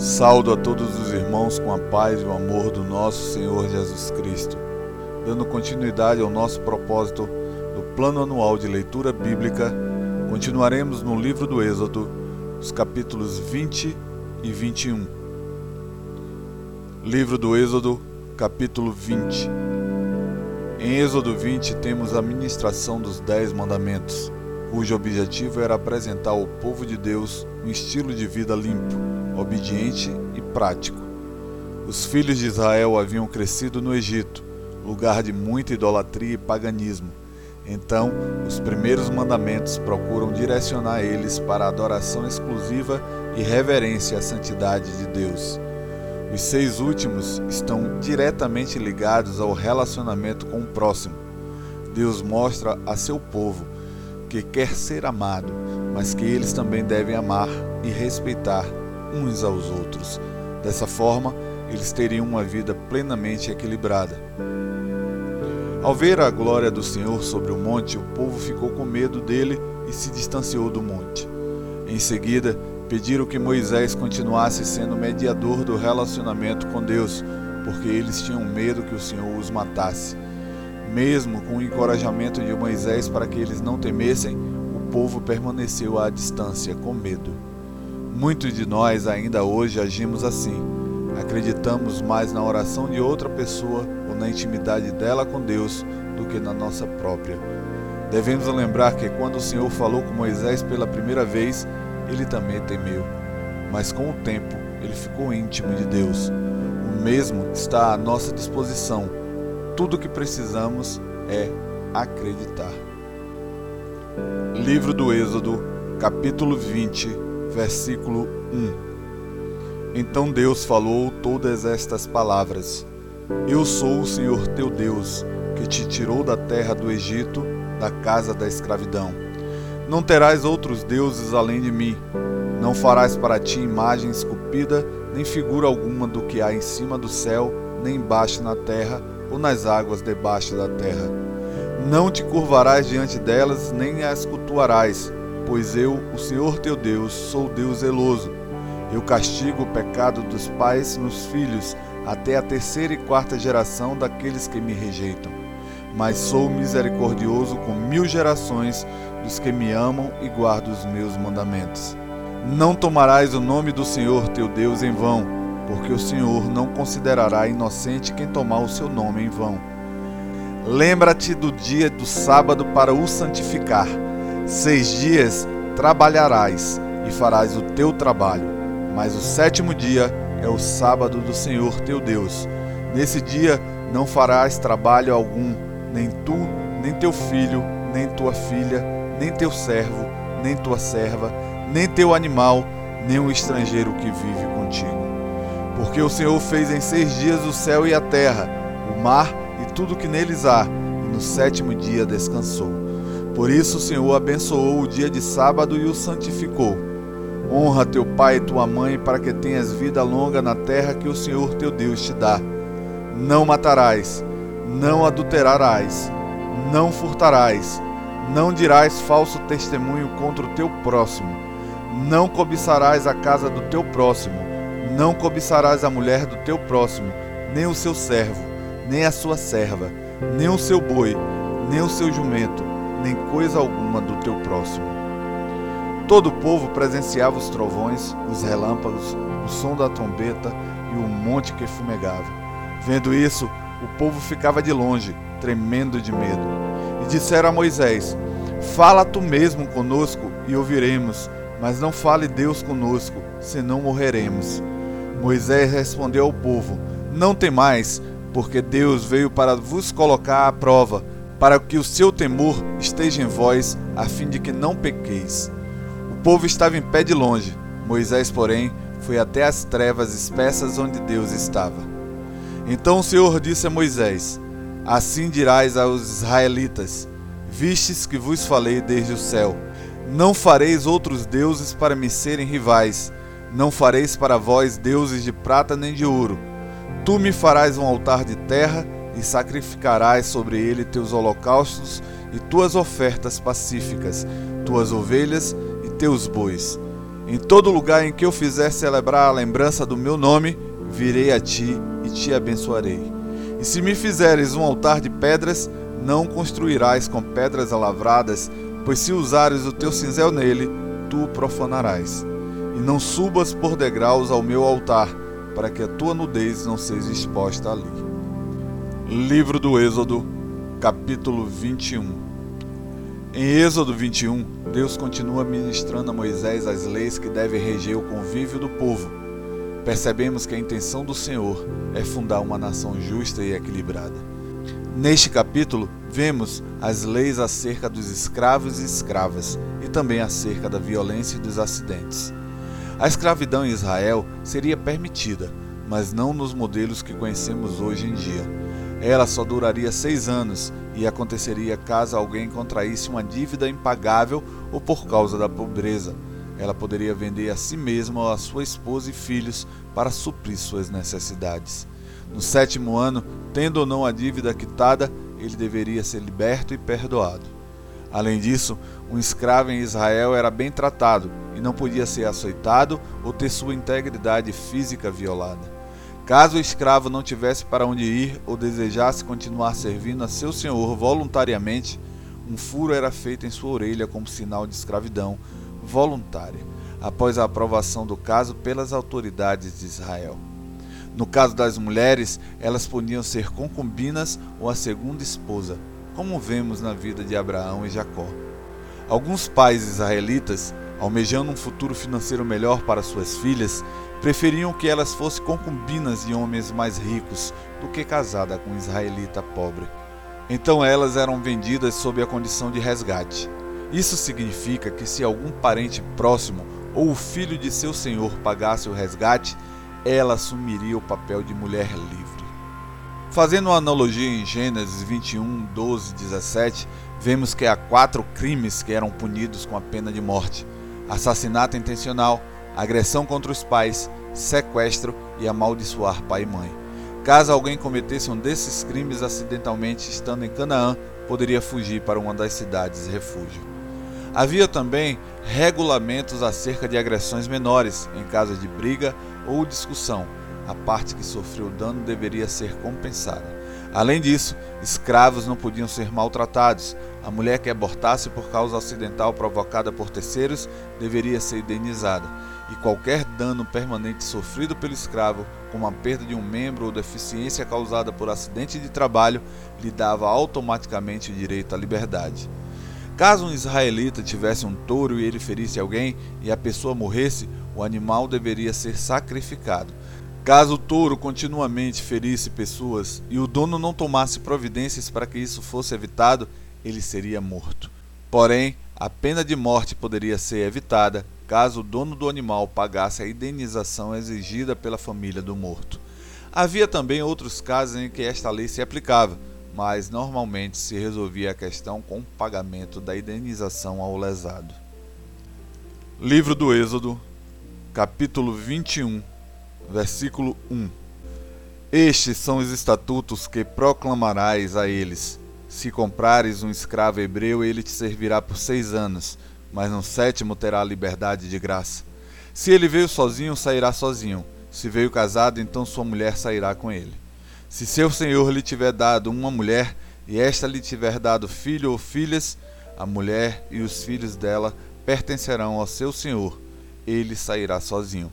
Saldo a todos os irmãos com a paz e o amor do nosso Senhor Jesus Cristo. Dando continuidade ao nosso propósito do plano anual de leitura bíblica, continuaremos no livro do Êxodo, os capítulos 20 e 21. Livro do Êxodo, capítulo 20. Em Êxodo 20 temos a ministração dos Dez Mandamentos, cujo objetivo era apresentar ao povo de Deus um estilo de vida limpo, obediente e prático. Os filhos de Israel haviam crescido no Egito, lugar de muita idolatria e paganismo. Então, os primeiros mandamentos procuram direcionar eles para a adoração exclusiva e reverência à santidade de Deus. Os seis últimos estão diretamente ligados ao relacionamento com o próximo. Deus mostra a seu povo que quer ser amado, mas que eles também devem amar e respeitar uns aos outros. Dessa forma, eles teriam uma vida plenamente equilibrada. Ao ver a glória do Senhor sobre o monte, o povo ficou com medo dele e se distanciou do monte. Em seguida, pediram que Moisés continuasse sendo mediador do relacionamento com Deus, porque eles tinham medo que o Senhor os matasse. Mesmo com o encorajamento de Moisés para que eles não temessem, o povo permaneceu à distância com medo. Muitos de nós ainda hoje agimos assim. Acreditamos mais na oração de outra pessoa ou na intimidade dela com Deus do que na nossa própria. Devemos lembrar que quando o Senhor falou com Moisés pela primeira vez, ele também temeu. Mas com o tempo, ele ficou íntimo de Deus. O mesmo está à nossa disposição. Tudo o que precisamos é acreditar. Livro do Êxodo, capítulo 20, versículo 1. Então Deus falou todas estas palavras: Eu sou o Senhor teu Deus, que te tirou da terra do Egito, da casa da escravidão. Não terás outros deuses além de mim. Não farás para ti imagem esculpida, nem figura alguma do que há em cima do céu, nem embaixo na terra, ou nas águas debaixo da terra. Não te curvarás diante delas, nem as cultuarás, pois eu, o Senhor teu Deus, sou Deus zeloso. Eu castigo o pecado dos pais nos filhos, até a terceira e quarta geração daqueles que me rejeitam. Mas sou misericordioso com mil gerações dos que me amam e guardam os meus mandamentos. Não tomarás o nome do Senhor teu Deus em vão, porque o Senhor não considerará inocente quem tomar o seu nome em vão. Lembra-te do dia do sábado para o santificar. Seis dias trabalharás e farás o teu trabalho, mas o sétimo dia é o sábado do Senhor teu Deus. Nesse dia não farás trabalho algum, nem tu, nem teu filho, nem tua filha, nem teu servo, nem tua serva, nem teu animal, nem o estrangeiro que vive contigo. Porque o Senhor fez em seis dias o céu e a terra, o mar e tudo que neles há, e no sétimo dia descansou. Por isso o Senhor abençoou o dia de sábado e o santificou. Honra teu pai e tua mãe, para que tenhas vida longa na terra que o Senhor teu Deus te dá. Não matarás, não adulterarás, não furtarás não dirás falso testemunho contra o teu próximo. Não cobiçarás a casa do teu próximo. Não cobiçarás a mulher do teu próximo, nem o seu servo, nem a sua serva, nem o seu boi, nem o seu jumento, nem coisa alguma do teu próximo. Todo o povo presenciava os trovões, os relâmpagos, o som da trombeta e o monte que fumegava. Vendo isso, o povo ficava de longe, tremendo de medo. E disseram a Moisés: Fala tu mesmo conosco e ouviremos, mas não fale Deus conosco, senão morreremos. Moisés respondeu ao povo: Não temais, porque Deus veio para vos colocar à prova, para que o seu temor esteja em vós, a fim de que não pequeis. O povo estava em pé de longe, Moisés, porém, foi até as trevas espessas onde Deus estava. Então o Senhor disse a Moisés: Assim dirás aos israelitas: Vistes que vos falei desde o céu: Não fareis outros deuses para me serem rivais, não fareis para vós deuses de prata nem de ouro. Tu me farás um altar de terra e sacrificarás sobre ele teus holocaustos e tuas ofertas pacíficas, tuas ovelhas e teus bois. Em todo lugar em que eu fizer celebrar a lembrança do meu nome, virei a ti e te abençoarei. E se me fizeres um altar de pedras, não construirás com pedras alavradas, pois se usares o teu cinzel nele, tu profanarás. E não subas por degraus ao meu altar, para que a tua nudez não seja exposta ali. Livro do Êxodo, capítulo 21 em Êxodo 21, Deus continua ministrando a Moisés as leis que devem reger o convívio do povo. Percebemos que a intenção do Senhor é fundar uma nação justa e equilibrada. Neste capítulo, vemos as leis acerca dos escravos e escravas e também acerca da violência e dos acidentes. A escravidão em Israel seria permitida, mas não nos modelos que conhecemos hoje em dia. Ela só duraria seis anos e aconteceria caso alguém contraísse uma dívida impagável ou por causa da pobreza. Ela poderia vender a si mesma ou a sua esposa e filhos para suprir suas necessidades. No sétimo ano, tendo ou não a dívida quitada, ele deveria ser liberto e perdoado. Além disso, um escravo em Israel era bem tratado e não podia ser açoitado ou ter sua integridade física violada. Caso o escravo não tivesse para onde ir ou desejasse continuar servindo a seu senhor voluntariamente, um furo era feito em sua orelha como sinal de escravidão voluntária, após a aprovação do caso pelas autoridades de Israel. No caso das mulheres, elas podiam ser concubinas ou a segunda esposa, como vemos na vida de Abraão e Jacó. Alguns pais israelitas, almejando um futuro financeiro melhor para suas filhas, preferiam que elas fossem concubinas de homens mais ricos do que casada com um israelita pobre. Então elas eram vendidas sob a condição de resgate. Isso significa que se algum parente próximo ou o filho de seu senhor pagasse o resgate, ela assumiria o papel de mulher livre. Fazendo uma analogia em Gênesis 21, 12 17, vemos que há quatro crimes que eram punidos com a pena de morte: assassinato intencional, agressão contra os pais, sequestro e amaldiçoar pai e mãe. Caso alguém cometesse um desses crimes acidentalmente estando em Canaã, poderia fugir para uma das cidades refúgio. Havia também regulamentos acerca de agressões menores, em caso de briga ou discussão. A parte que sofreu dano deveria ser compensada. Além disso, escravos não podiam ser maltratados. A mulher que abortasse por causa acidental provocada por terceiros deveria ser indenizada. E qualquer dano permanente sofrido pelo escravo, como a perda de um membro ou deficiência causada por acidente de trabalho, lhe dava automaticamente o direito à liberdade. Caso um israelita tivesse um touro e ele ferisse alguém e a pessoa morresse, o animal deveria ser sacrificado. Caso o touro continuamente ferisse pessoas e o dono não tomasse providências para que isso fosse evitado, ele seria morto. Porém, a pena de morte poderia ser evitada caso o dono do animal pagasse a indenização exigida pela família do morto. Havia também outros casos em que esta lei se aplicava, mas normalmente se resolvia a questão com o pagamento da indenização ao lesado. Livro do Êxodo, capítulo 21 versículo 1. Estes são os estatutos que proclamarás a eles. Se comprares um escravo hebreu, ele te servirá por seis anos, mas no sétimo terá liberdade de graça. Se ele veio sozinho, sairá sozinho. Se veio casado, então sua mulher sairá com ele. Se seu senhor lhe tiver dado uma mulher, e esta lhe tiver dado filho ou filhas, a mulher e os filhos dela pertencerão ao seu senhor. Ele sairá sozinho.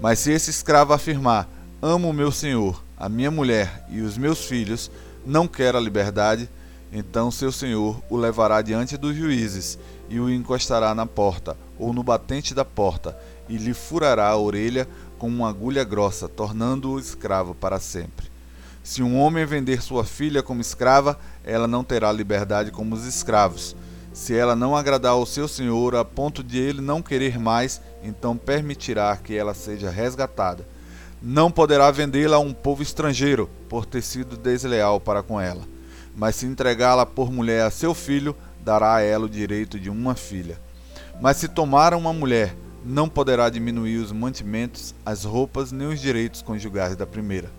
Mas se esse escravo afirmar: Amo o meu senhor, a minha mulher e os meus filhos, não quer a liberdade, então seu senhor o levará diante dos juízes e o encostará na porta ou no batente da porta e lhe furará a orelha com uma agulha grossa, tornando-o escravo para sempre. Se um homem vender sua filha como escrava, ela não terá liberdade como os escravos se ela não agradar ao seu senhor a ponto de ele não querer mais, então permitirá que ela seja resgatada. Não poderá vendê-la a um povo estrangeiro, por ter sido desleal para com ela. Mas se entregá-la por mulher a seu filho, dará a ela o direito de uma filha. Mas se tomar uma mulher, não poderá diminuir os mantimentos, as roupas nem os direitos conjugais da primeira.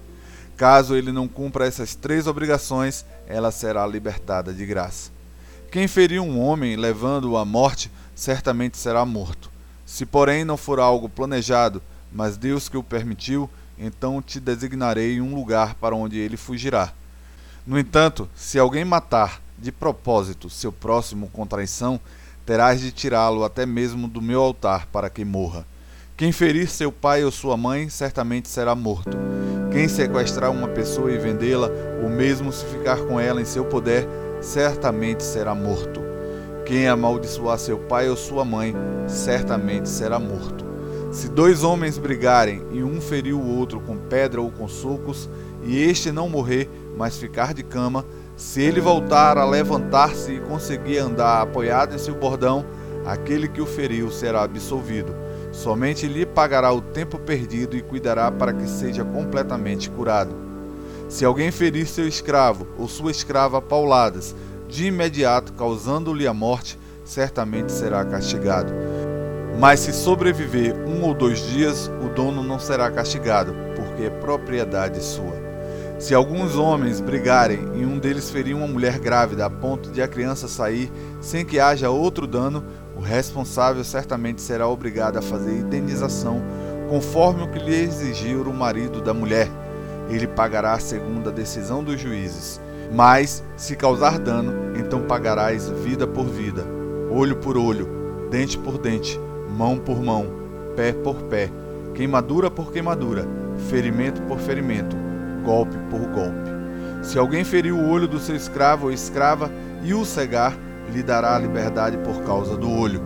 Caso ele não cumpra essas três obrigações, ela será libertada de graça. Quem ferir um homem levando-o à morte, certamente será morto. Se, porém, não for algo planejado, mas Deus que o permitiu, então te designarei um lugar para onde ele fugirá. No entanto, se alguém matar de propósito seu próximo com traição, terás de tirá-lo até mesmo do meu altar para que morra. Quem ferir seu pai ou sua mãe, certamente será morto. Quem sequestrar uma pessoa e vendê-la, ou mesmo se ficar com ela em seu poder, certamente será morto. Quem amaldiçoar seu pai ou sua mãe, certamente será morto. Se dois homens brigarem e um ferir o outro com pedra ou com socos, e este não morrer, mas ficar de cama, se ele voltar a levantar-se e conseguir andar apoiado em seu bordão, aquele que o feriu será absolvido. Somente lhe pagará o tempo perdido e cuidará para que seja completamente curado. Se alguém ferir seu escravo ou sua escrava pauladas, de imediato causando-lhe a morte, certamente será castigado. Mas se sobreviver um ou dois dias, o dono não será castigado, porque é propriedade sua. Se alguns homens brigarem e um deles ferir uma mulher grávida a ponto de a criança sair sem que haja outro dano, o responsável certamente será obrigado a fazer indenização conforme o que lhe exigiu o marido da mulher. Ele pagará segundo a decisão dos juízes. Mas, se causar dano, então pagarás vida por vida, olho por olho, dente por dente, mão por mão, pé por pé, queimadura por queimadura, ferimento por ferimento golpe por golpe. Se alguém ferir o olho do seu escravo ou escrava e o cegar, lhe dará a liberdade por causa do olho.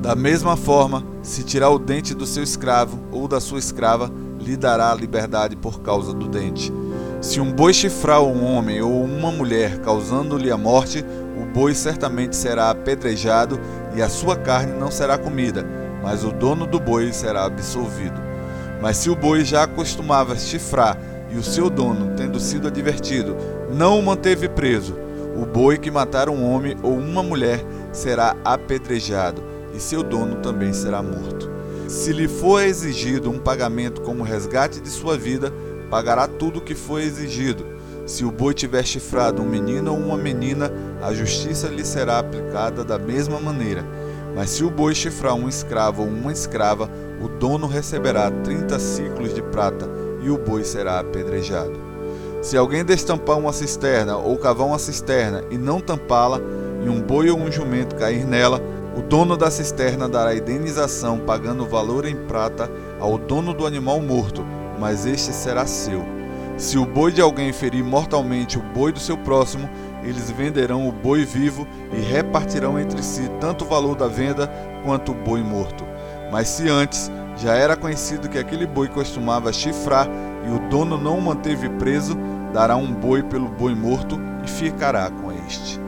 Da mesma forma, se tirar o dente do seu escravo ou da sua escrava, lhe dará a liberdade por causa do dente. Se um boi chifrar um homem ou uma mulher, causando-lhe a morte, o boi certamente será apedrejado e a sua carne não será comida, mas o dono do boi será absolvido. Mas se o boi já acostumava chifrar e o seu dono, tendo sido advertido, não o manteve preso, o boi que matar um homem ou uma mulher será apedrejado, e seu dono também será morto. Se lhe for exigido um pagamento como resgate de sua vida, pagará tudo o que foi exigido. Se o boi tiver chifrado um menino ou uma menina, a justiça lhe será aplicada da mesma maneira. Mas se o boi chifrar um escravo ou uma escrava, o dono receberá trinta ciclos de prata e o boi será apedrejado. Se alguém destampar uma cisterna ou cavar uma cisterna e não tampá-la, e um boi ou um jumento cair nela, o dono da cisterna dará indenização pagando o valor em prata ao dono do animal morto, mas este será seu. Se o boi de alguém ferir mortalmente o boi do seu próximo, eles venderão o boi vivo e repartirão entre si tanto o valor da venda quanto o boi morto. Mas se antes já era conhecido que aquele boi costumava chifrar e o dono não o manteve preso, dará um boi pelo boi morto e ficará com este.